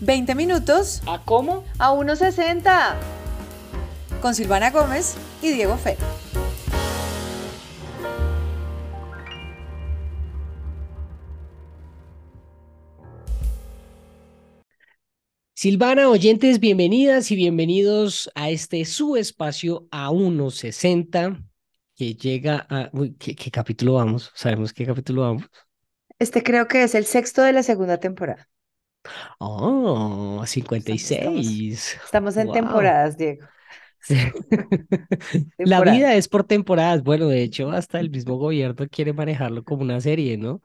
20 minutos ¿A cómo? a 1.60 con Silvana Gómez y Diego Fe. Silvana, oyentes, bienvenidas y bienvenidos a este su espacio a 1.60 que llega a... Uy, ¿qué, ¿qué, capítulo vamos? ¿Sabemos qué capítulo vamos? Este creo que es el sexto de la segunda temporada. Oh, 56. Estamos, estamos en wow. temporadas, Diego. la vida es por temporadas. Bueno, de hecho, hasta el mismo gobierno quiere manejarlo como una serie, ¿no?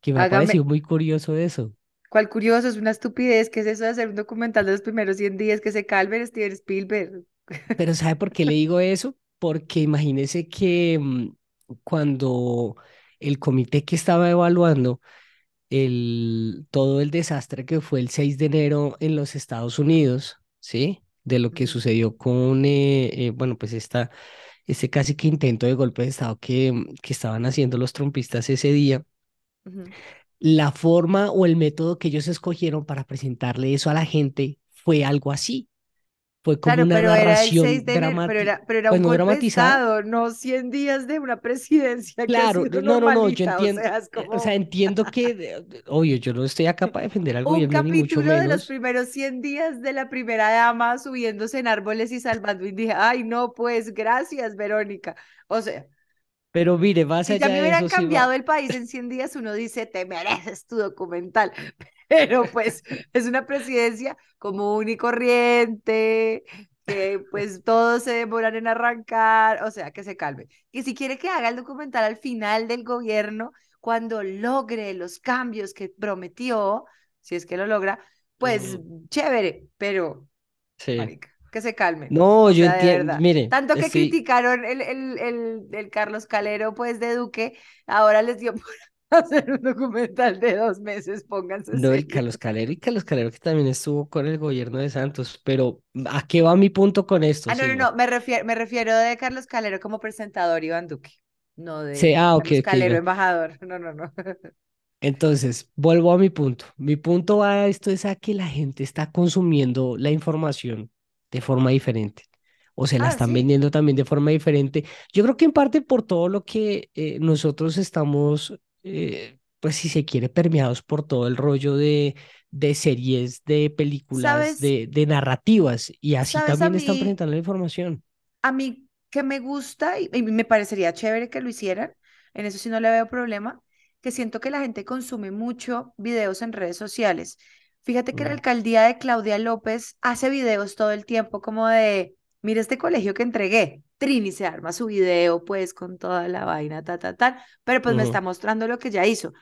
Que me Hágame... ha parecido muy curioso eso. ¿Cuál curioso? Es una estupidez. ¿Qué es eso de hacer un documental de los primeros 100 días que se calve Steven Spielberg? Pero ¿sabe por qué le digo eso? Porque imagínese que um, cuando el comité que estaba evaluando el, todo el desastre que fue el 6 de enero en los Estados Unidos, ¿sí? De lo que sucedió con, eh, eh, bueno, pues esta, este casi que intento de golpe de Estado que, que estaban haciendo los trompistas ese día. Uh -huh. La forma o el método que ellos escogieron para presentarle eso a la gente fue algo así. Fue como claro, una pero narración era el 6 de enero, pero era, pero era pues un no golpe dramatizado. Estado, no 100 días de una presidencia. Claro, que ha sido no, no, no, yo entiendo, o sea, es como... o sea, entiendo que, obvio, yo no estoy acá para defender al un gobierno, ni mucho capítulo menos. de los primeros 100 días de la primera dama subiéndose en árboles y salvando y dije, ay, no, pues, gracias, Verónica. O sea, Pero mire, más si allá ya me hubieran eso, sí va- cambiado el país en 100 días, uno dice, te mereces tu documental. Pero pues es una presidencia común y corriente, que pues todos se demoran en arrancar, o sea, que se calme. Y si quiere que haga el documental al final del gobierno, cuando logre los cambios que prometió, si es que lo logra, pues chévere, pero Sí. marica, que se calme. No, O yo sea, entiendo, mire, Tanto que estoy- criticaron el, el, el, el Carlos Calero, pues, de Duque, ahora les dio por hacer un documental de dos meses, pónganse No, el. Carlos Calero y Carlos Calero que también estuvo con el gobierno de Santos, pero ¿a qué va mi punto con esto, Ah, no, no, no, me refiero, me refiero de Carlos Calero como presentador, Iván Duque, no de Sí, ah, Carlos Calero, embajador. No, no, no. Entonces, vuelvo a mi punto. Mi punto va a esto es a que la gente está consumiendo la información de forma diferente o se la Ah, están sí. vendiendo también de forma diferente. Yo creo que en parte por todo lo que eh, nosotros estamos, eh, pues si se quiere, permeados por todo el rollo de, de series, de películas, ¿Sabes? de, de narrativas y así ¿Sabes a también están presentando la información. A mí que me gusta y, y me parecería chévere que lo hicieran, en eso sí no le veo problema, que siento que la gente consume mucho videos en redes sociales. Fíjate que la alcaldía de Claudia López hace videos todo el tiempo como de, mira este colegio que entregué. Trini se arma su video pues con toda la vaina, ta, ta, ta, pero pues me está mostrando lo que ya hizo.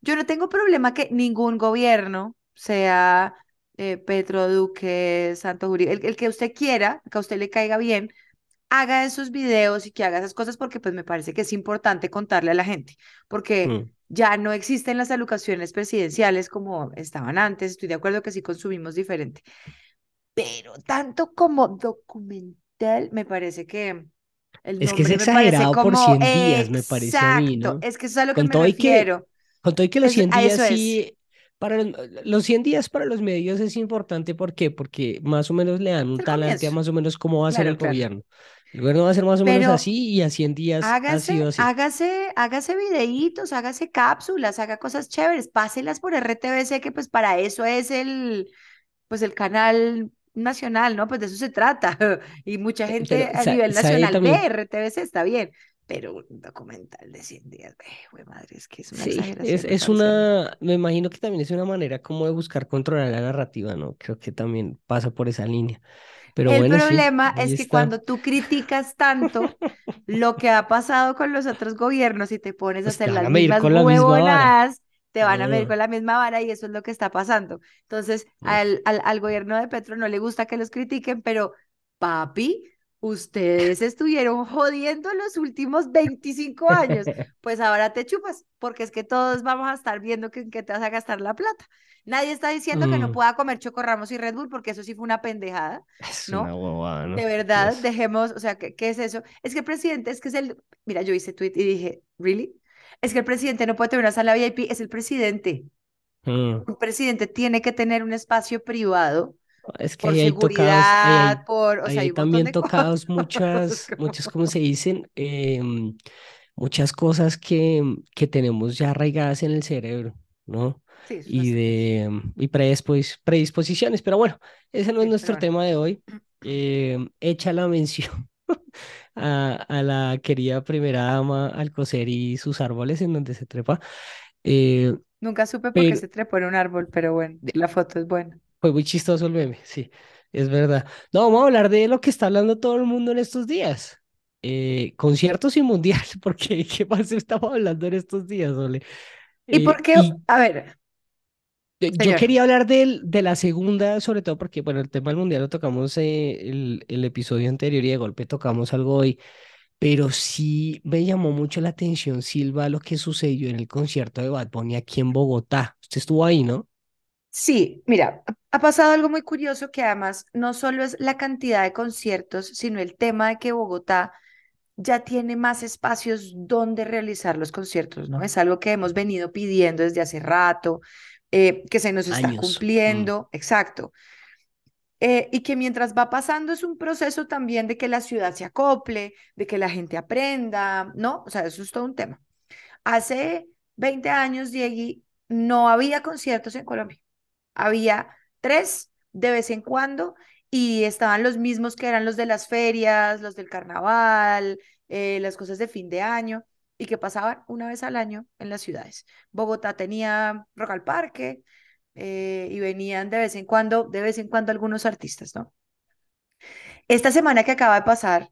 Yo no tengo problema que ningún gobierno, sea eh, Petro, Duque, Santos Uribe, el, el que usted quiera, que a usted le caiga bien, haga esos videos y que haga esas cosas porque pues me parece que es importante contarle a la gente, porque Mm. Ya no existen las alocaciones presidenciales como estaban antes, estoy de acuerdo que sí consumimos diferente, pero tanto como documental me parece que el Es que es exagerado por como 100 días, me parece a mí, exacto, ¿no? es que eso es a lo que Con me y que, refiero, con todo y que los es, 100 a días sí, para los, los 100 días para los medios es importante, ¿por qué? Porque más o menos le dan un talante a más o menos cómo va a ser claro, el claro, gobierno. El gobierno va a ser más o menos pero así y a 100 días Hágase, sido así. hágase, hágase videitos, hágase cápsulas, haga cosas chéveres, páselas por RTBC, que pues para eso es el, pues el canal nacional, ¿no? Pues de eso se trata. Y mucha Pero, gente a sa- nivel ¿sabe nacional ve? RTBC, está bien, pero un documental de 100 días, güey, madre, es que es una Sí, es, exageración, es a mí. una, me imagino que también es una manera como de buscar controlar la narrativa, ¿no? Creo que también pasa por esa línea. Pero El bueno, problema es que está. cuando tú criticas tanto lo que ha pasado con los otros gobiernos y te pones a Pues hacer las mismas la huevonadas, te van a medir con la misma vara y eso es lo que está pasando. Entonces, al, al, al gobierno de Petro no le gusta que los critiquen, pero papi, ustedes estuvieron jodiendo los últimos 25 años, pues ahora te chupas, porque es que todos vamos a estar viendo que, en qué te vas a gastar la plata. Nadie está diciendo que no Mm, pueda comer chocorramos y Red Bull, porque eso sí fue una pendejada. Es ¿no? una bobada, De ¿no? verdad, dejemos, o sea, ¿qué, qué es eso? Es que el presidente, es que es el, mira, yo hice tweet y dije, ¿really? Es que el presidente no puede tener una sala VIP, es el presidente. Mm. Un presidente tiene que tener un espacio privado Es que por ahí hay tocados, ahí seguridad, hay, por, o ahí sea, hay también de tocados cosas. muchas, como- muchas, ¿cómo se dicen? Em, muchas cosas que, que tenemos ya arraigadas en el cerebro, ¿no? Sí, Y de y predispos- predisposiciones, pero bueno, ese no es Sí, nuestro tema de hoy. Em, hecha la mención a, a la querida primera dama Alcocer y sus árboles en donde se trepa. eh, Nunca supe por qué se trepó en un árbol, pero bueno, la foto es buena. fue muy chistoso el meme, sí, es verdad. No, vamos a hablar de lo que está hablando todo el mundo en estos días. Eh, conciertos y mundial, porque ¿qué más estamos hablando en estos días, Ole? ¿Y por Eh, qué? y A ver, Eh, Yo quería hablar del, de la segunda, sobre todo porque, bueno, el tema del mundial lo tocamos eh, el, el episodio anterior y de golpe tocamos algo hoy, pero sí me llamó mucho la atención, Silva, lo que sucedió en el concierto de Bad Bunny aquí en Bogotá. Usted estuvo ahí, ¿no? Sí, mira, ha pasado algo muy curioso que además no solo es la cantidad de conciertos, sino el tema de que Bogotá ya tiene más espacios donde realizar los conciertos, ¿no? Es algo que hemos venido pidiendo desde hace rato, eh, que se nos está Años. Mm. cumpliendo, exacto. Eh, y que mientras va pasando es un proceso también de que la ciudad se acople, de que la gente aprenda, ¿no? O sea, eso es todo un tema. Hace 20 años, Diegui, no había conciertos en Colombia. Había tres de vez en cuando y estaban los mismos que eran los de las ferias, los del carnaval, eh, las cosas de fin de año y que pasaban una vez al año en las ciudades. Bogotá tenía Rock al Parque eh, y venían de vez en cuando, de vez en cuando algunos artistas, ¿no? Esta semana que acaba de pasar,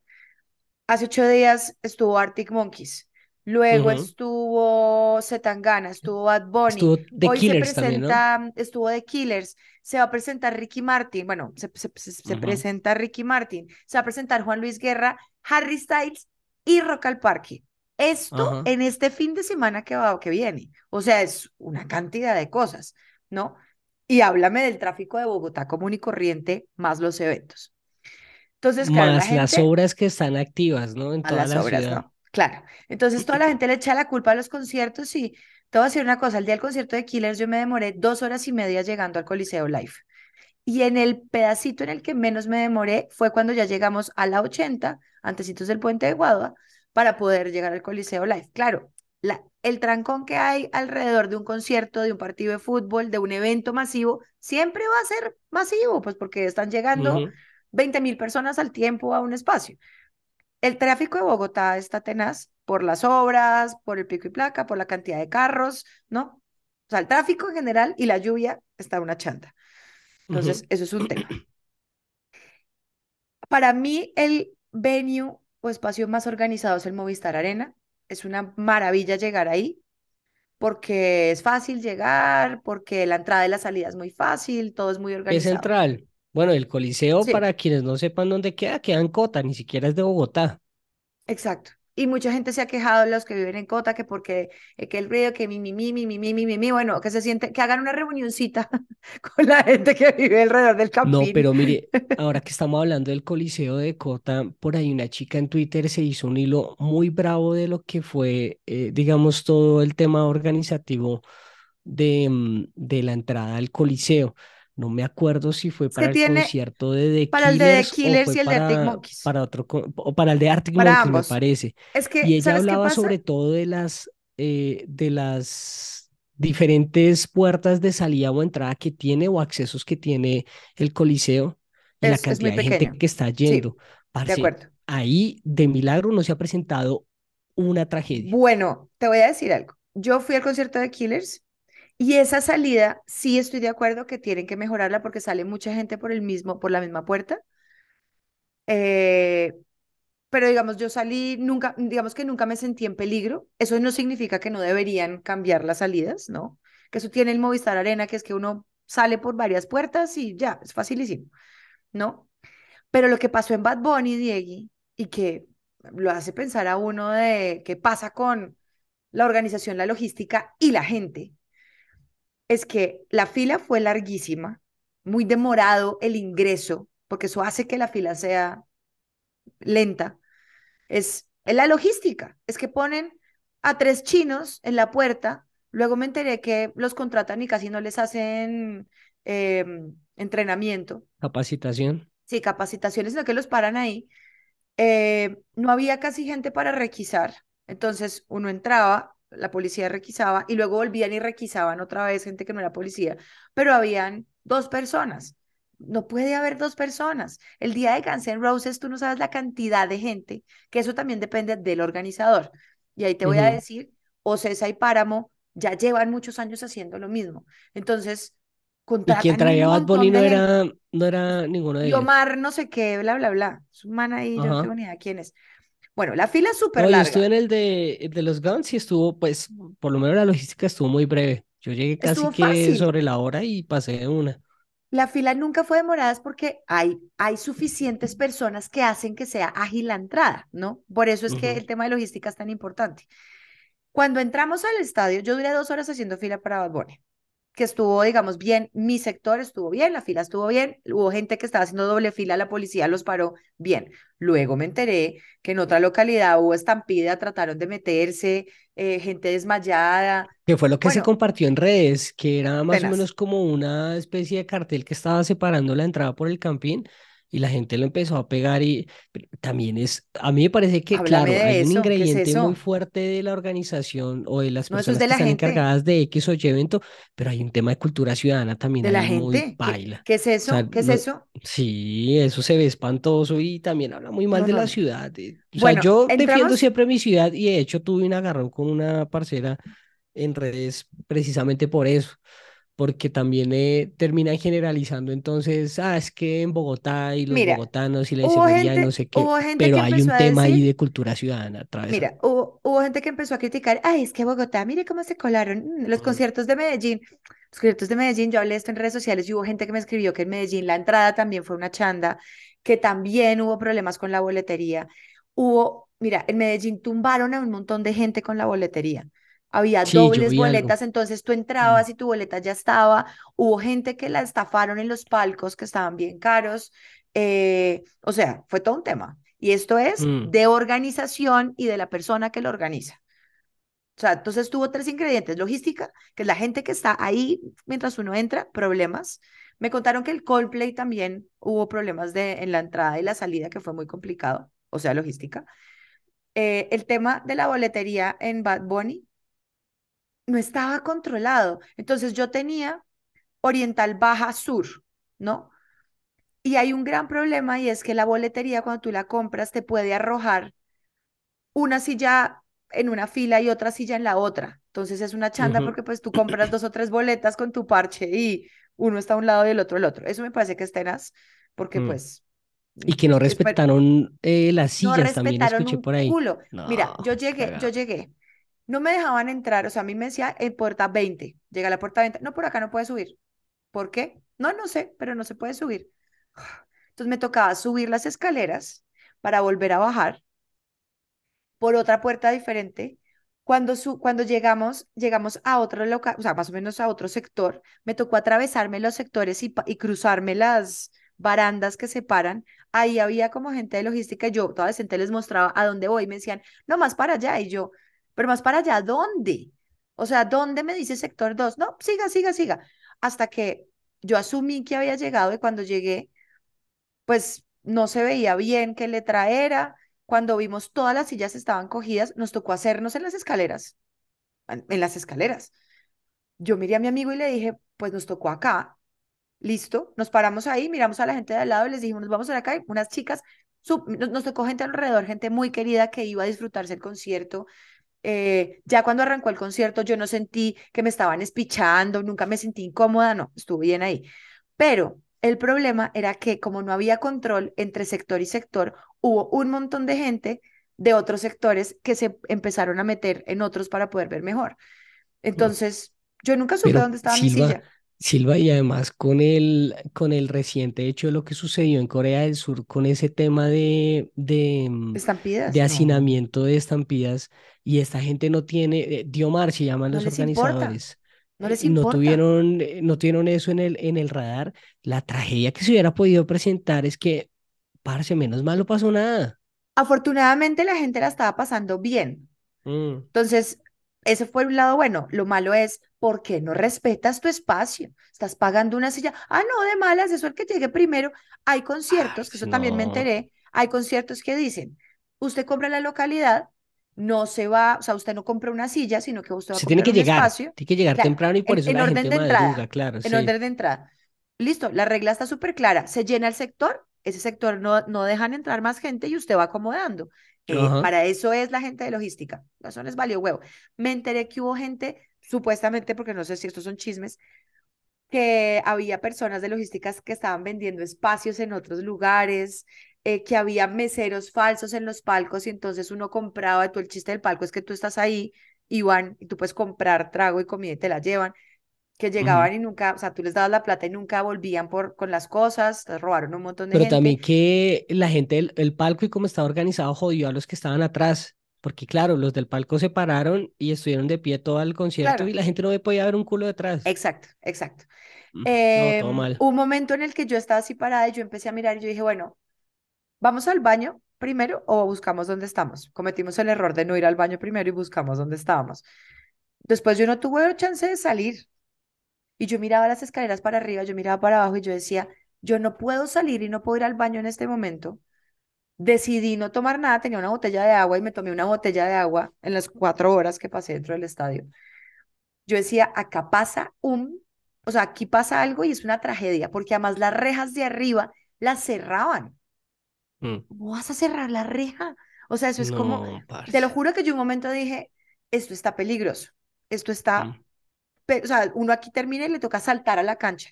Hace ocho días estuvo Arctic Monkeys, luego estuvo Zetangana, estuvo Bad Bunny, Estuvo The hoy se Killers también, ¿no? presenta, estuvo The Killers, se va a presentar Ricky Martin, bueno, se, se- se- se presenta Ricky Martin, se va a presentar Juan Luis Guerra, Harry Styles y Rock al Parque. Esto Ajá. en este fin de semana que va, que viene, o sea, es una cantidad de cosas, ¿no? Y háblame del tráfico de Bogotá común y corriente, más los eventos. Entonces, claro, la Más las gente obras que están activas, ¿no? En toda las la obras, ciudad. ¿no? Claro. Entonces toda la gente le echa la culpa a los conciertos y te voy a decir una cosa, el día del concierto de Killers yo me demoré dos horas y media llegando al Coliseo Live. Y en el pedacito en el que menos me demoré fue cuando ya llegamos a la 80, antecitos del puente de Guadua, para poder llegar al Coliseo Live. Claro, la, el trancón que hay alrededor de un concierto, de un partido de fútbol, de un evento masivo, siempre va a ser masivo, pues porque están llegando Ujú. 20 mil personas al tiempo a un espacio. El tráfico de Bogotá está tenaz por las obras, por el pico y placa, por la cantidad de carros, ¿no? O sea, el tráfico en general y la lluvia está una chanta. Entonces, eso es un tema. Para mí, el venue o espacio más organizado es el Movistar Arena. Es una maravilla llegar ahí porque es fácil llegar, porque la entrada y la salida es muy fácil, todo es muy Es organizado. central. Bueno, el Coliseo, Sí. para quienes no sepan dónde queda, queda en Cota, ni siquiera es de Bogotá. Exacto. Y mucha gente se ha quejado, los que viven en Cota, que porque que el ruido, que mi, mi, mi, mi, mi, mi, mi, mi, bueno, que se siente, que hagan una reunioncita con la gente que vive alrededor del No, campín. pero mire, ahora que estamos hablando del Coliseo de Cota, por ahí una chica en Twitter se hizo un hilo muy bravo de lo que fue, eh, digamos, todo el tema organizativo de, mm, de la entrada al Coliseo. No me acuerdo si fue para el concierto de The para el de The Killers o Killers fue y el de Arctic para, Monkeys, para otro, o para el de Arctic para Monkeys, me ambos. parece. Es Y que, ella ¿sabes qué hablaba sobre todo de las, eh, de las diferentes puertas de salida o entrada que tiene o accesos que tiene el Coliseo y la Es, muy cantidad de gente que está Sí, yendo. de Parce, acuerdo. ahí de milagro no se ha presentado una tragedia. Bueno, te voy a decir algo. Yo fui al concierto de Killers y esa salida sí estoy de acuerdo que tienen que mejorarla porque sale mucha gente por el mismo, por la misma puerta. Eh, pero digamos, yo salí nunca, digamos que nunca me sentí en peligro. Eso no significa que no deberían cambiar las salidas, ¿no? Que eso tiene el Movistar Arena, que es que uno sale por varias puertas y ya, es facilísimo, ¿no? Pero lo que pasó en Bad Bunny, Diegui, y que lo hace pensar a uno de qué pasa con la organización, la logística y la gente, es que la fila fue larguísima, muy demorado el ingreso, porque eso hace que la fila sea lenta es, es la logística, es que ponen a tres chinos en la puerta, Luego me enteré que los contratan y casi no les hacen em, entrenamiento. Capacitación. Sí, capacitaciones, sino que los paran ahí. Eh, no había casi gente para requisar. Entonces uno entraba, la policía requisaba y luego volvían y requisaban otra vez gente que no era policía, pero habían dos personas. No puede haber dos personas. El día de Guns N' Roses, tú no sabes la cantidad de gente, que eso también depende del organizador. Y ahí te voy a decir, Ocesa y Páramo ya llevan muchos años haciendo lo mismo. Entonces, y quien traía Bad Bunny no era, no era ninguno de ellos. Omar, no sé qué, bla, bla, bla. Es un man ahí, yo no tengo ni idea quién es. Bueno, la fila es súper larga. Yo estuve en el de, de los Guns y estuvo, pues, por lo menos la logística estuvo muy breve. Yo llegué casi que sobre la hora y pasé de una. La fila nunca fue demorada porque hay, hay suficientes personas que hacen que sea ágil la entrada, ¿no? Por eso es que el tema de logística es tan importante. Cuando entramos al estadio, yo duré dos horas haciendo fila para Bad Bunny que estuvo, digamos, bien, mi sector estuvo bien, la fila estuvo bien, hubo gente que estaba haciendo doble fila, la policía los paró bien. Luego me enteré que en otra localidad hubo estampida, trataron de meterse, eh, gente desmayada. Que fue lo que se compartió en redes, que era más o menos como una especie de cartel que estaba separando la entrada por el campín y la gente lo empezó a pegar y también es, a mí me parece que, claro, hay un ingrediente muy fuerte de la organización o de las personas que están encargadas de X o Y evento, pero hay un tema de cultura ciudadana también de la gente. baila. ¿Qué, es eso? ¿Qué es eso? Sí, eso se ve espantoso y también habla muy mal de la ciudad. Eh, o sea, yo defiendo siempre mi ciudad y de hecho tuve un agarrón con una parcera en redes precisamente por eso porque también eh, terminan generalizando entonces, ah, es que en Bogotá y los bogotanos y la inseguridad y no sé qué, pero hay un tema ahí de cultura ciudadana. Mira, hubo, gente que empezó a criticar, ay, es que Bogotá, mire cómo se colaron mm, los conciertos de Medellín, los conciertos de Medellín, yo hablé esto en redes sociales y hubo gente que me escribió que en Medellín la entrada también fue una chanda, que también hubo problemas con la boletería, hubo, mira, en Medellín tumbaron a un montón de gente con la boletería había dobles boletas, entonces tú entrabas mm. y tu boleta ya estaba, hubo gente que la estafaron en los palcos que estaban bien caros, eh, o sea, fue todo un tema. Y esto es mm. de organización y de la persona que lo organiza. O sea, entonces tuvo tres ingredientes. Logística, que es la gente que está ahí mientras uno entra, problemas. Me contaron que el Coldplay también hubo problemas de, en la entrada y la salida, que fue muy complicado, o sea, logística. Eh, el tema de la boletería en Bad Bunny, no estaba controlado. Entonces yo tenía oriental baja sur, ¿no? Y hay un gran problema y es que la boletería cuando tú la compras te puede arrojar una silla en una fila y otra silla en la otra. Entonces es una chanda porque pues tú compras dos o tres boletas con tu parche y uno está a un lado y el otro al otro. Eso me parece que es tenaz porque mm. pues... Y que no respetaron eh, las sillas, también escuché por ahí. Mira, yo llegué, yo llegué no me dejaban entrar, o sea, a mí me decía en puerta 20, llega a la puerta 20, no, por acá no puede subir. ¿Por qué? No, no sé, pero no se puede subir. Entonces me tocaba subir las escaleras para volver a bajar por otra puerta diferente. Cuando, su, cuando llegamos, llegamos a otro local, o sea, más o menos a otro sector, me tocó atravesarme los sectores y, y cruzarme las barandas que separan. Ahí había como gente de logística, yo toda decente les mostraba a dónde voy, me decían, no, más para allá, y yo, pero más para allá, ¿dónde? O sea, ¿dónde me dice sector 2? No, siga, siga, siga. Hasta que yo asumí que había llegado y cuando llegué, pues no se veía bien qué letra era. Cuando vimos todas las sillas estaban cogidas, nos tocó hacernos en las escaleras, en las escaleras. Yo miré a mi amigo y le dije, pues nos tocó acá. Listo, nos paramos ahí, miramos a la gente de al lado y les dijimos, nos vamos a acá. unas chicas, nos tocó gente alrededor, gente muy querida que iba a disfrutarse el concierto, eh, ya cuando arrancó el concierto yo no sentí que me estaban espichando, nunca me sentí incómoda, no, estuve bien ahí. Pero el problema era que como no había control entre sector y sector, hubo un montón de gente de otros sectores que se empezaron a meter en otros para poder ver mejor. Entonces, yo nunca supe dónde estaba mi silla. Silva, y además con el, con el reciente hecho de lo que sucedió en Corea del Sur, con ese tema de, de, mm, estampidas, de hacinamiento de estampidas, y esta gente no tiene, eh, Diomar se llaman los organizadores. No les importa. No tuvieron, eh, no tuvieron eso en el, en el radar. La tragedia que se hubiera podido presentar es que, parce, menos mal no pasó nada. Afortunadamente la gente la estaba pasando bien. Mm. Entonces, ese fue un lado bueno. Lo malo es, ¿por qué no respetas tu espacio? Estás pagando una silla. Ah, no, de malas, eso el que llegue primero. Hay conciertos, que eso también me enteré, hay conciertos que dicen, usted compra la localidad, no se va, o sea, usted no compra una silla, sino que usted va a tiene que un llegar, espacio. tiene que llegar temprano y por en, eso en la orden gente de entrada, claro, en sí. orden de entrada. Listo, la regla está súper clara. Se llena el sector, ese sector no, no dejan entrar más gente y usted va acomodando. Eh, para eso es la gente de logística. Eso les valió huevo. Me enteré que hubo gente, supuestamente, porque no sé si estos son chismes, que había personas de logísticas que estaban vendiendo espacios en otros lugares, eh, que había meseros falsos en los palcos y entonces uno compraba, y tú el chiste del palco es que tú estás ahí, Iván, y tú puedes comprar trago y comida y te la llevan, que llegaban y nunca, o sea, tú les dabas la plata y nunca volvían por, con las cosas, te robaron un montón de Pero gente. también que la gente del el palco y cómo estaba organizado jodió a los que estaban atrás. Porque claro, los del palco se pararon y estuvieron de pie todo el concierto Claro. y la gente no podía ver un culo detrás. Exacto, exacto. Mm, No, Eh, todo mal. un momento en el que yo estaba así parada y yo empecé a mirar y yo dije, bueno, ¿vamos al baño primero o buscamos dónde estamos? Cometimos el error de no ir al baño primero y buscamos dónde estábamos. Después yo no tuve chance de salir y yo miraba las escaleras para arriba, yo miraba para abajo y yo decía, yo no puedo salir y no puedo ir al baño en este momento. Decidí no tomar nada, tenía una botella de agua y me tomé una botella de agua en las cuatro horas que pasé dentro del estadio. Yo decía, acá pasa un, o sea, aquí pasa algo y es una tragedia, porque además las rejas de arriba las cerraban. Mm. ¿Cómo vas a cerrar la reja? O sea, eso es como, te lo juro que yo un momento dije, esto está peligroso, esto está, Mm. Pe- o sea, uno aquí termina y le toca saltar a la cancha.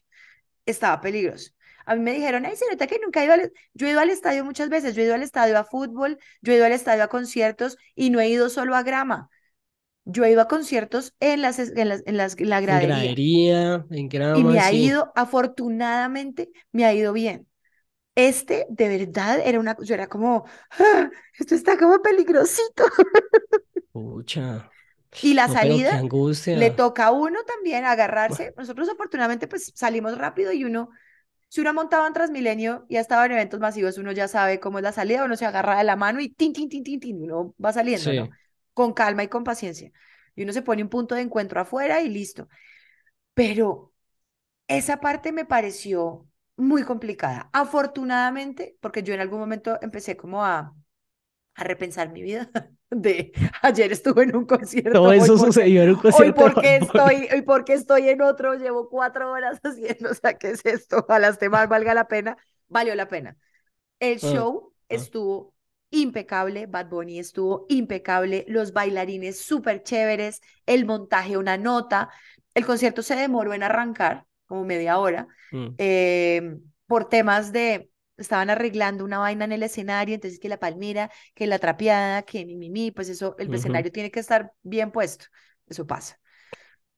Estaba peligroso. A mí me dijeron, ay, se nota que nunca he ido al... Yo he ido al estadio muchas veces, yo he ido al estadio a fútbol, yo he ido al estadio a conciertos y no he ido solo a grama. Yo he ido a conciertos en las, en las, en las, en la En gradería gradería, en y me grama, ha sí. ido, afortunadamente, me ha ido bien. Este, de verdad, era una, yo era como, "Ah, esto está como peligrosito. Pucha. Y la No, qué salida le toca a uno también agarrarse. Nosotros afortunadamente pues salimos rápido y uno, si uno ha montado en Transmilenio y ha estado en eventos masivos, uno ya sabe cómo es la salida, uno se agarra de la mano y tin, tin, tin, tin, tin, uno va saliendo, ¿no? Sí. Con calma y con paciencia. Y uno se pone un punto de encuentro afuera y listo. Pero esa parte me pareció muy complicada. Afortunadamente, porque yo en algún momento empecé como a, a repensar mi vida. De ayer estuve en un concierto. Todo hoy eso sucedió en un Hoy concierto de porque estoy, hoy porque estoy en otro, llevo cuatro horas haciendo, o sea, ¿qué es esto? Ojalá este mal valga la pena. Valió la pena. El Ah, show ah. estuvo impecable, Bad Bunny estuvo impecable, los bailarines súper chéveres, el montaje una nota, el concierto se demoró en arrancar, como media hora, Mm. eh, por temas de, estaban arreglando una vaina en el escenario, entonces que la palmera, que la trapeada, que mi, mi, mi, pues eso, el Ujú. escenario tiene que estar bien puesto, eso pasa.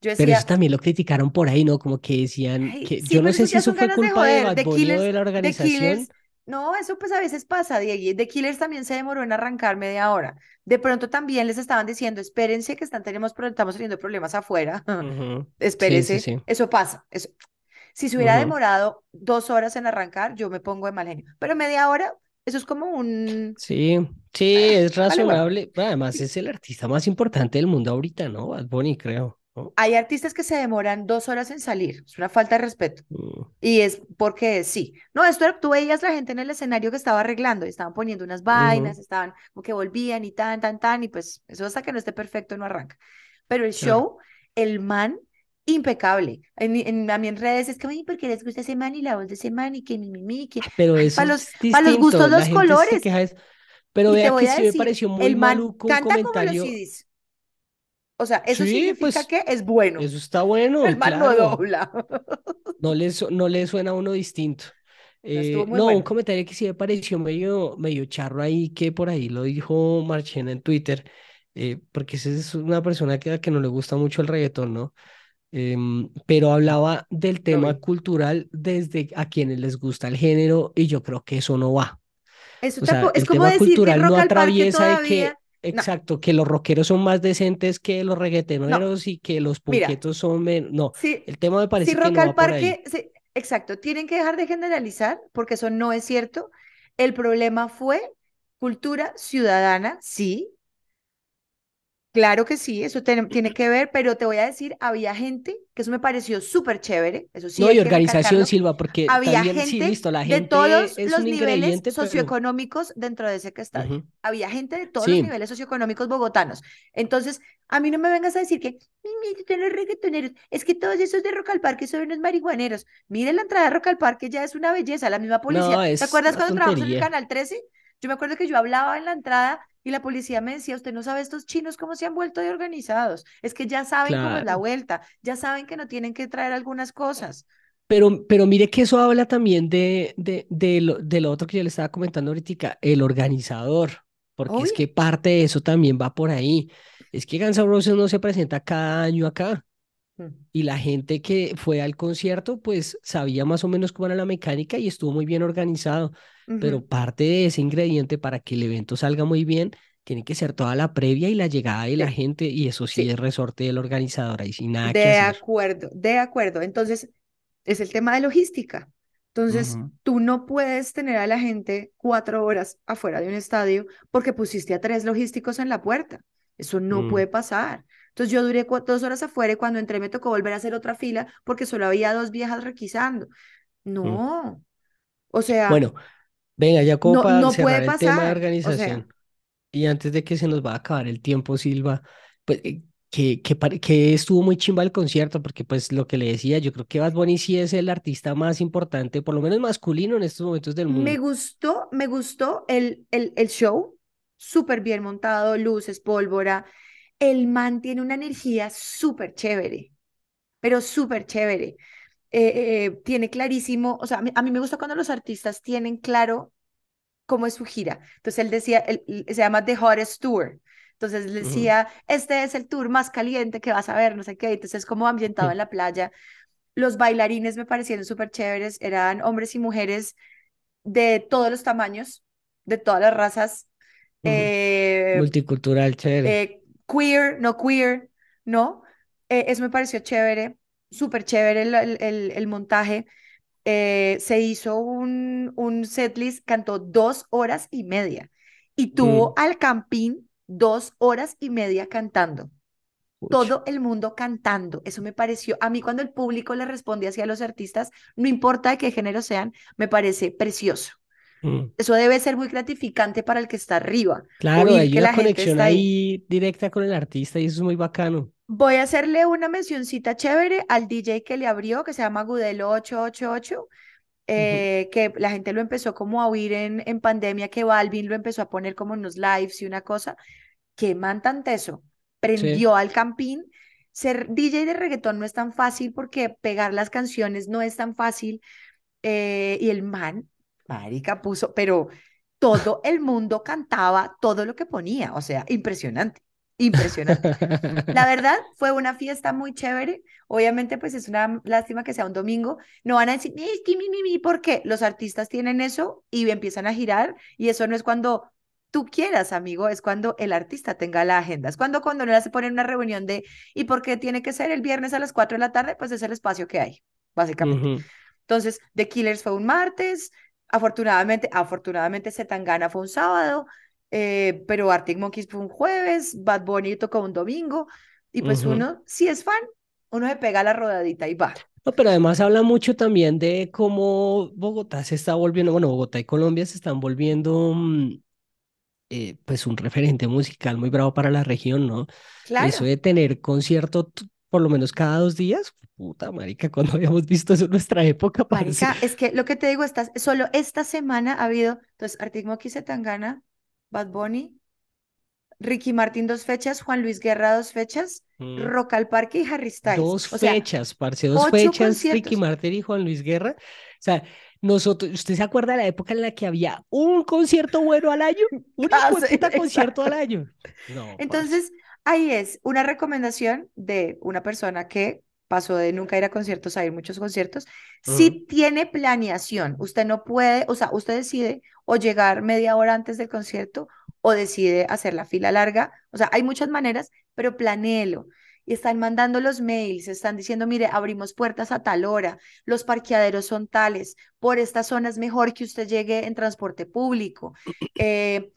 Yo Pero decía, eso también lo criticaron por ahí, ¿no? Como que decían que sí, yo no pero sé si eso fue de culpa de joder. Bad The Bunny o Killers, de la organización. Killers, no, eso pues a veces pasa, Diego. The Killers también se demoró en arrancar media hora. De pronto también les estaban diciendo, espérense que están, tenemos, estamos teniendo problemas afuera. Ujú. Sí, sí, Espérese, sí. eso pasa. Eso. Si se hubiera demorado dos horas en arrancar, yo me pongo de mal genio. Pero media hora, eso es como un... Sí, sí, es Vale, huevo. razonable. Además, es el artista más importante del mundo ahorita, ¿no? Bad Bunny, creo. ¿no? Hay artistas que se demoran dos horas en salir. Es una falta de respeto. Mm. Y es porque sí. No, esto tú veías la gente en el escenario que estaba arreglando, y estaban poniendo unas vainas, Ujú. estaban como que volvían y tan, tan, tan, y pues eso hasta que no esté perfecto no arranca. Pero el show, el man, impecable. En, en- a mí en redes es que, "Ay, ¿por qué les gusta ese man y la voz de ese man y que mi, mi, mi, que... Pero Ay, eso para los, es para los distinto. gustos los colores. es... Pero vea que sí me pareció muy el man maluco un canta como los comentario. CDs. O sea, eso Sí, significa pues que es bueno. eso está bueno, El man no claro. dobla. No le, su- no le suena a uno distinto. Eh, no, un comentario que sí me pareció medio, medio charro ahí, que por ahí lo dijo Marchena en Twitter, eh, porque esa es una persona que, que no le gusta mucho el reggaetón, ¿no? Em, pero hablaba del tema vi. cultural desde a quienes les gusta el género y yo creo que eso no va. Eso O sea, es el como tema decir que cultural no Rock al Parque atraviesa de que, todavía. No, exacto, que los rockeros son más decentes que los no. reggaetoneros y que los punquetos son menos. No, si, el tema me si parece que Rock no al va por ahí. Parque, sí, exacto, tienen que dejar de generalizar porque eso no es cierto. El problema fue cultura ciudadana, sí, Claro que sí, eso tiene, tiene que ver, pero te voy a decir, había gente, que eso me pareció súper chévere, eso sí. No, y organización, Silva, porque Había también, sí, gente listo, la de gente todos es los niveles pero... socioeconómicos dentro de ese estadio. Ujú, Había gente de todos los Sí, niveles socioeconómicos bogotanos. Entonces, a mí no me vengas a decir que, los reggaetoneros, es que todos esos de Rock al Parque son unos marihuaneros. Mire, la entrada de Rock al Parque ya es una belleza, la misma policía. no, ¿Te acuerdas cuando trabajamos en el. Canal 13? Yo me acuerdo que yo hablaba en la entrada y la policía me decía, usted no sabe estos chinos cómo se han vuelto de organizados. Es que ya saben cómo es la vuelta, ya saben que no tienen que traer algunas cosas. Pero, pero mire que eso habla también de, de, de lo, de lo otro que yo le estaba comentando ahorita, el organizador, porque es que parte de eso también va por ahí. Es que Guns N' Roses no se presenta cada año acá. Y la gente que fue al concierto, pues sabía más o menos cómo era la mecánica y estuvo muy bien organizado. Pero parte de ese ingrediente para que el evento salga muy bien, tiene que ser toda la previa y la llegada de la sí, gente. Y eso sí es sí, resorte del organizador, ahí sin nada que de hacer. acuerdo, de acuerdo. Entonces, es el tema de logística. Entonces, tú no puedes tener a la gente cuatro horas afuera de un estadio porque pusiste a tres logísticos en la puerta. Eso no mm, puede pasar. Entonces, yo duré dos horas afuera y cuando entré me tocó volver a hacer otra fila porque solo había dos viejas requisando. mm. No, o sea, Bueno, venga, ya como no, para no cerrar puede el tema de pasar. O organización. sea, Y antes de que se nos va a acabar el tiempo, Silva, pues eh, que, que, que estuvo muy chimba el concierto, porque pues lo que le decía, yo creo que Bad Bunny sí es el artista más importante, por lo menos masculino en estos momentos del me mundo. gustó, me gustó el, el, el show, súper bien montado, luces, pólvora. El man tiene una energía súper chévere, pero súper chévere. Eh, eh, tiene clarísimo, o sea, a mí, a mí me gusta cuando los artistas tienen claro cómo es su gira. Entonces él decía, él- se llama The Hottest Tour. Entonces decía, este es el tour más caliente que vas a ver, no sé qué. Entonces es como ambientado en la playa. Los bailarines me parecieron súper chéveres, eran hombres y mujeres de todos los tamaños, de todas las razas, eh, Multicultural, chévere. Queer, no queer, ¿no? Eh, eso me pareció chévere, súper chévere el, el, el- el montaje. Eh, se hizo un, un setlist, cantó dos horas y media y tuvo Mm, al Campín dos horas y media cantando. Todo el mundo cantando. Eso me pareció, a mí cuando el público le responde así a los artistas, no importa de qué género sean, me parece precioso. Mm. Eso debe ser muy gratificante para el que está arriba, Claro, hay que una la gente conexión ahí. ahí directa con el artista y eso es muy bacano. Voy a hacerle una mencioncita chévere al DJ que le abrió, que se llama Gudelo 888, Ujú, eh, que la gente lo empezó como a oír en, en pandemia, que Balvin lo empezó a poner como en unos lives y una cosa. que man tan teso, Sí. prendió al campín. Ser DJ de reggaetón no es tan fácil porque pegar las canciones no es tan fácil. eh, y el man, marica, puso, pero todo el mundo cantaba todo lo que ponía, o sea, impresionante, impresionante. La verdad, fue una fiesta muy chévere. Obviamente, pues es una lástima que sea un domingo. No van a decir, es que mi, mi, mi, ¿por qué? Los artistas tienen eso y empiezan a girar y eso no es cuando tú quieras, amigo, es cuando el artista tenga la agenda. Es cuando cuando no se pone una reunión de, ¿y por qué tiene que ser el viernes a las 4 de la tarde? Pues es el espacio que hay, básicamente. Entonces, The Killers fue un martes, afortunadamente, afortunadamente Zetangana fue un sábado, eh, pero Arctic Monkeys fue un jueves, Bad Bunny tocó un domingo, y pues uno, si es fan, uno se pega la rodadita y va. No, pero además habla mucho también de cómo Bogotá se está volviendo, bueno, Bogotá y Colombia se están volviendo mm, eh, pues un referente musical muy bravo para la región, ¿no? Eso Claro, de tener concierto por lo menos cada dos días, puta marica, cuando habíamos visto eso en nuestra época, es que lo que te digo, esta, solo esta semana ha habido, entonces, Arctic Monkeys, Zetangana, Bad Bunny, Ricky Martin dos fechas, Juan Luis Guerra dos fechas, Mm, Rock al Parque y Harry Styles. Dos O sea, fechas, parce, dos fechas, Ricky. Martin y Juan Luis Guerra. O sea, nosotros, ¿usted se acuerda de la época en la que había un concierto bueno al año? Un concierto al año. No, parce. Ahí es una recomendación de una persona que pasó de nunca ir a conciertos a ir muchos conciertos. Si tiene planeación, usted no puede, o sea, usted decide o llegar media hora antes del concierto o decide hacer la fila larga. O sea, hay muchas maneras, pero planéelo. Y están mandando los mails, están diciendo, mire, abrimos puertas a tal hora, los parqueaderos son tales, por esta zona es mejor que usted llegue en transporte público. Eh,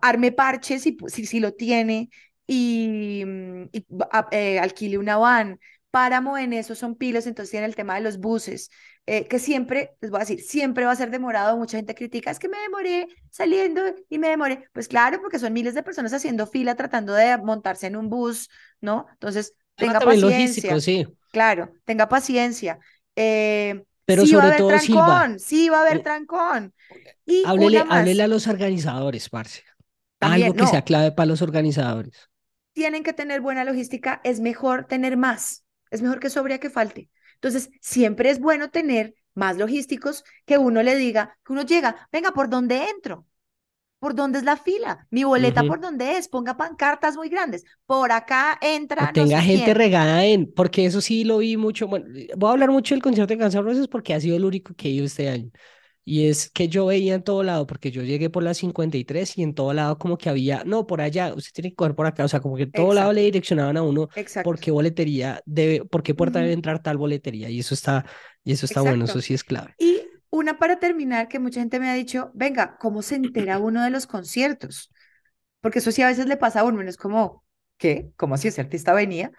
arme parches si, si, si lo tiene y, mm, y eh, alquile una van. Páramo en eso son pilos, entonces tiene el tema de los buses, eh, que siempre, les voy a decir, siempre va a ser demorado. Mucha gente critica, es que me demoré saliendo y me demoré. Pues claro, porque son miles de personas haciendo fila tratando de montarse en un bus, ¿no? Entonces, tenga paciencia. sí. Claro, tenga paciencia. Eh, Pero sí sobre va a haber todo, trancón, Silva, sí va a haber eh, trancón. Y háblele, a los organizadores, parce. también, Algo que sea clave para los organizadores. Tienen que tener buena logística, es mejor tener más, es mejor que sobre a que falte. Entonces, siempre es bueno tener más logísticos que uno le diga, que uno llega, venga, ¿por dónde entro? ¿Por dónde es la fila? Mi boleta. ¿por dónde es? Ponga pancartas muy grandes. Por acá O entra no tenga sé gente quién. regada en, porque eso sí lo vi mucho. Bueno, voy a hablar mucho del concierto de Guns N' Roses porque ha sido el único que he ido este año. Y es que yo veía en todo lado, porque yo llegué por la 53 y en todo lado como que había, no, por allá, usted tiene que coger por acá, o sea, como que en todo lado le Exacto, direccionaban a uno por exacto. qué boletería debe, por qué puerta debe entrar tal boletería. Y eso está, y eso está bueno, eso exacto. sí es clave. Y una para terminar, que mucha gente me ha dicho, venga, ¿cómo se entera uno de los conciertos? Porque eso sí a veces le pasa a uno, es como, ¿qué? ¿Cómo así ese artista venía?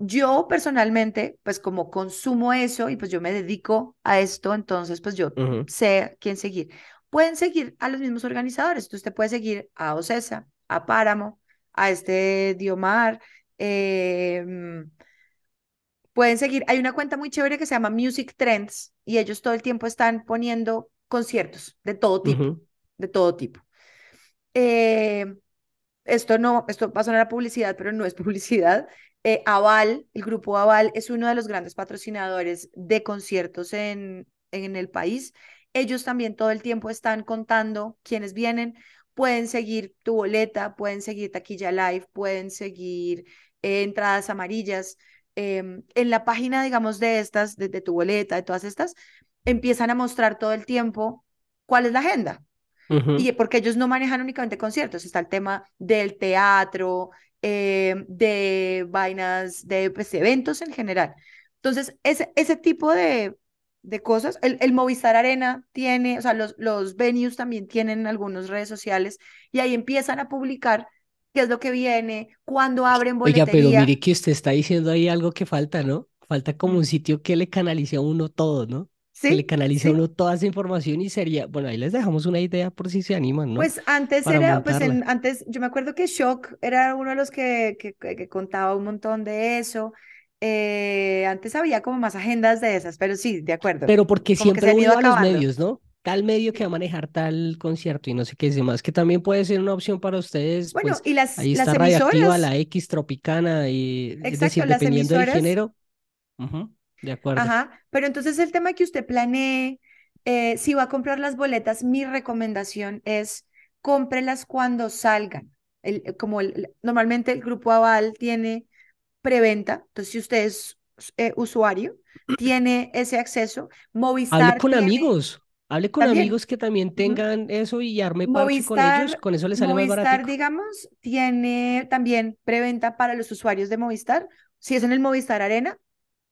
Yo personalmente, pues como consumo eso y pues yo me dedico a esto, entonces pues yo sé quién seguir. Pueden seguir a los mismos organizadores, entonces usted puede seguir a Ocesa, a Páramo, a este Diomar, eh, mm, pueden seguir, hay una cuenta muy chévere que se llama Music Trends y ellos todo el tiempo están poniendo conciertos de todo tipo, de todo tipo. Eh, esto no, esto va a sonar a publicidad, pero no es publicidad. Eh, Aval, el grupo Aval, es uno de los grandes patrocinadores de conciertos en, en el país. Ellos también todo el tiempo están contando quiénes vienen. Pueden seguir tu boleta, pueden seguir Taquilla Live, pueden seguir eh, entradas amarillas. Em, en la página, digamos, de estas, de, de tu boleta, de todas estas, empiezan a mostrar todo el tiempo cuál es la agenda y porque ellos no manejan únicamente conciertos, está el tema del teatro, eh, de vainas, de pues, eventos en general. Entonces, ese, ese tipo de, de cosas, el, el Movistar Arena tiene, o sea, los, los venues también tienen algunas redes sociales y ahí empiezan a publicar qué es lo que viene, cuándo abren Oiga, pero boletería. mire que usted está diciendo ahí algo que falta, ¿no? Falta como un Mm, sitio que le canalice a uno todo, ¿no? Que le Sí, canalice sí. uno toda esa información y sería, bueno, ahí les dejamos una idea por si se animan, ¿no? Pues antes Para era, pues montarla. en, antes, yo me acuerdo que Shock era uno de los que, que, que- contaba un montón de eso. Eh, antes había como más agendas de esas, pero sí, de acuerdo. Pero porque Como siempre uno a los medios, ¿no? Tal medio que va a Sí. manejar tal concierto y no sé qué más, que también puede ser una opción para ustedes, Bueno, pues y las, ahí las está Radioactiva, emisoras, la X Tropicana, y, es exacto, decir, las dependiendo del emisoras, género. ujú, de acuerdo. ajá. Pero entonces el tema que usted planee, eh, si va a comprar las boletas, mi recomendación es cómprelas cuando salgan. El, como el, normalmente el Grupo Aval tiene preventa. Entonces, si usted es eh, usuario, tiene ese acceso. Hable Movistar con tiene amigos, hable con también. amigos que también tengan eso y arme parche con ellos, con eso le sale más Movistar, baratico. digamos, tiene también preventa para los usuarios de Movistar. Si es en el Movistar Arena,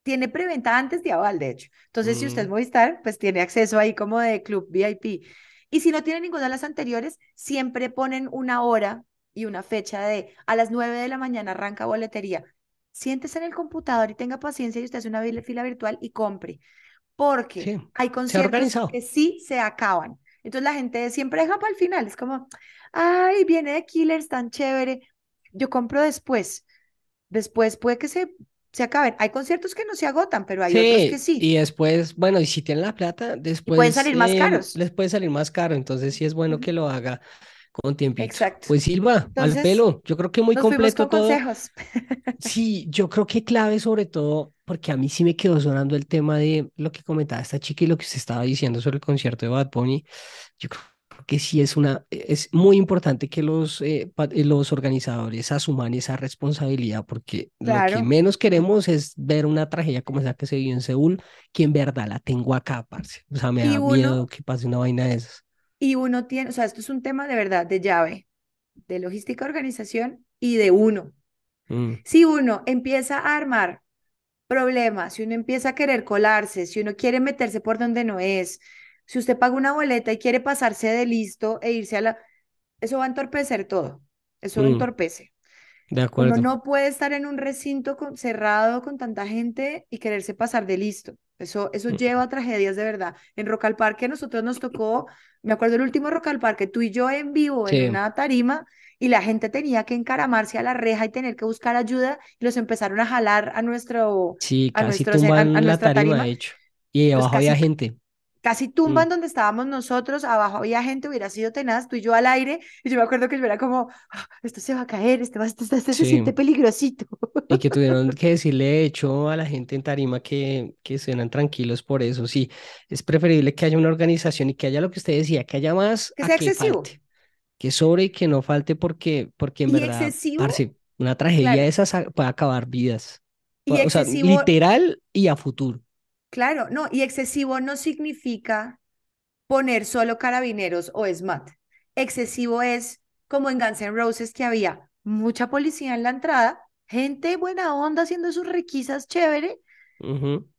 tiene preventa antes de Aval, de hecho. Entonces, si usted es Mm, Movistar, pues tiene acceso ahí como de Club VIP. Y si no tiene ninguna de las anteriores, siempre ponen una hora y una fecha de a las 9 de la mañana arranca boletería. Siéntese en el computador y tenga paciencia y usted hace una fila virtual y compre, porque sí, hay conciertos que sí se acaban. Entonces la gente siempre deja para el final, es como, ay, viene de Killers tan chévere, yo compro después. Después puede que se, se acaben. Hay conciertos que no se agotan, pero hay otros que Sí, y después, bueno, y si tienen la plata, Y pueden después salir más em, caros. les puede salir más caro, entonces sí es bueno que lo haga con tiempito. Exacto. Pues Silva, al pelo, yo creo que muy nos completo con todo. consejos. Sí, yo creo que clave sobre todo, porque a mí sí me quedó sonando el tema de lo que comentaba esta chica y lo que se estaba diciendo sobre el concierto de Bad Bunny. Yo creo que sí es una, es muy importante que los, eh, eh, los organizadores asuman esa responsabilidad, porque lo que menos queremos es ver una tragedia como esa que se vivió en Seúl, que en verdad la tengo acá, parce. O sea, me Y da miedo que pase una vaina de esas. y uno tiene, o sea, esto es un tema de verdad, de llave, de logística, organización y de uno. Mm, Si uno empieza a armar problemas, si uno empieza a querer colarse, si uno quiere meterse por donde no es, si usted paga una boleta y quiere pasarse de listo e irse a la... Eso va a entorpecer todo, eso mm, entorpece. De acuerdo. Uno no puede estar en un recinto con- cerrado con tanta gente y quererse pasar de listo. Eso, eso Mm. lleva a tragedias de verdad. En Rock al Parque a nosotros nos tocó, me acuerdo el último Rock al Parque, tú y yo en vivo Sí. en una tarima y la gente tenía que encaramarse a la reja y tener que buscar ayuda y los empezaron a jalar a nuestro, Sí, a casi nuestro, a, a la nuestra tarima, tarima. de hecho. Y Pues abajo había casi, gente. Casi Mm. tumban donde estábamos nosotros, abajo había gente, hubiera sido tenaz, tú y yo al aire, y yo me acuerdo que yo era como, "Ah, esto se va a caer, esto, va- esto, esto se siente Sí. peligrosito. Y que tuvieron que decirle, de hecho, a la gente en tarima que, que suenan tranquilos por eso. Sí, es preferible que haya una organización y que haya lo que usted decía, que haya más Que a sea que excesivo. falte. Que sobre y que no falte porque, porque en Y verdad, excesivo, parce, una tragedia claro, de esas puede acabar vidas. y O sea, literal y a futuro. Claro, no, y excesivo no significa poner solo carabineros o SMAT. Excesivo es como en Guns N' Roses que había mucha policía en la entrada, gente buena onda haciendo sus requisas chévere,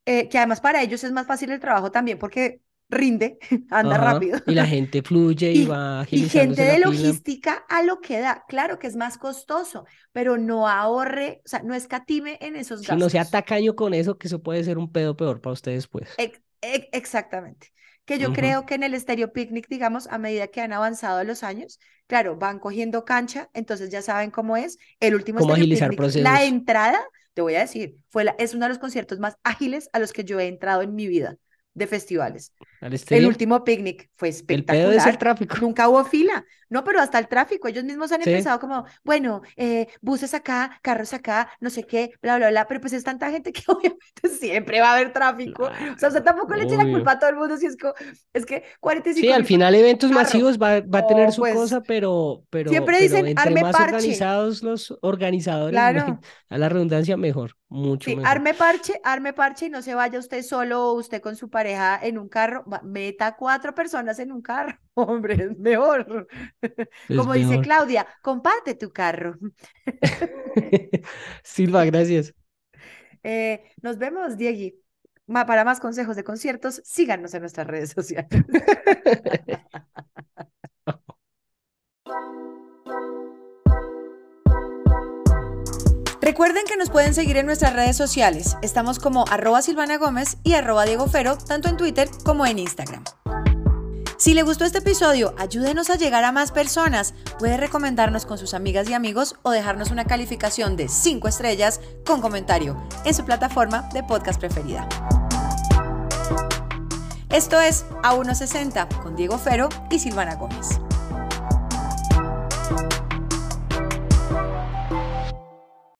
eh, que además para ellos es más fácil el trabajo también porque rinde, anda Ajá. rápido. Y la gente fluye y Y, va y gente de la logística a lo que da. Claro que es más costoso, pero no ahorre, o sea, no escatime en esos Si no sea gastos. tacaño con eso, que eso puede ser un pedo peor para ustedes, pues. Ex- ex- exactamente. Que yo creo que en el Stereo Picnic, digamos, a medida que han avanzado los años, claro, van cogiendo cancha, entonces ya saben cómo es. El último Cómo agilizar Picnic, la procesos. entrada, te voy a decir, fue la, es uno de los conciertos más ágiles a los que yo he entrado en mi vida de festivales. Al El último picnic fue El pedo es el espectacular. tráfico. Nunca hubo fila. No, pero hasta el tráfico. Ellos mismos han Sí. empezado como, bueno, eh, buses acá, carros acá, no sé qué, bla, bla, bla. Pero pues es tanta gente que obviamente siempre va a haber tráfico. O sea, usted tampoco le eche la culpa a todo el mundo si es, co- es que Sí, 45 al mil final eventos carro. masivos va, va a tener su pues cosa, pero, pero, siempre pero dicen, entre arme más parche. organizados los organizadores, Claro. a la redundancia, mejor, mucho Sí, mejor. arme parche, arme parche y no se vaya usted solo o usted con su pareja en un carro. Meta cuatro personas en un carro. Hombre, es mejor. Es Como dice. Claudia, comparte tu carro. Silva, gracias. Eh, nos vemos, Diegui. Ma- Para más consejos de conciertos, síganos en nuestras redes sociales. Recuerden que nos pueden seguir en nuestras redes sociales. Estamos como arroba Silvana Gómez y arroba Diego Fero, tanto en Twitter como en Instagram. Si le gustó este episodio, ayúdenos a llegar a más personas. Puede recomendarnos con sus amigas y amigos o dejarnos una calificación de 5 estrellas con comentario en su plataforma de podcast preferida. Esto es A160 con Diego Fero y Silvana Gómez.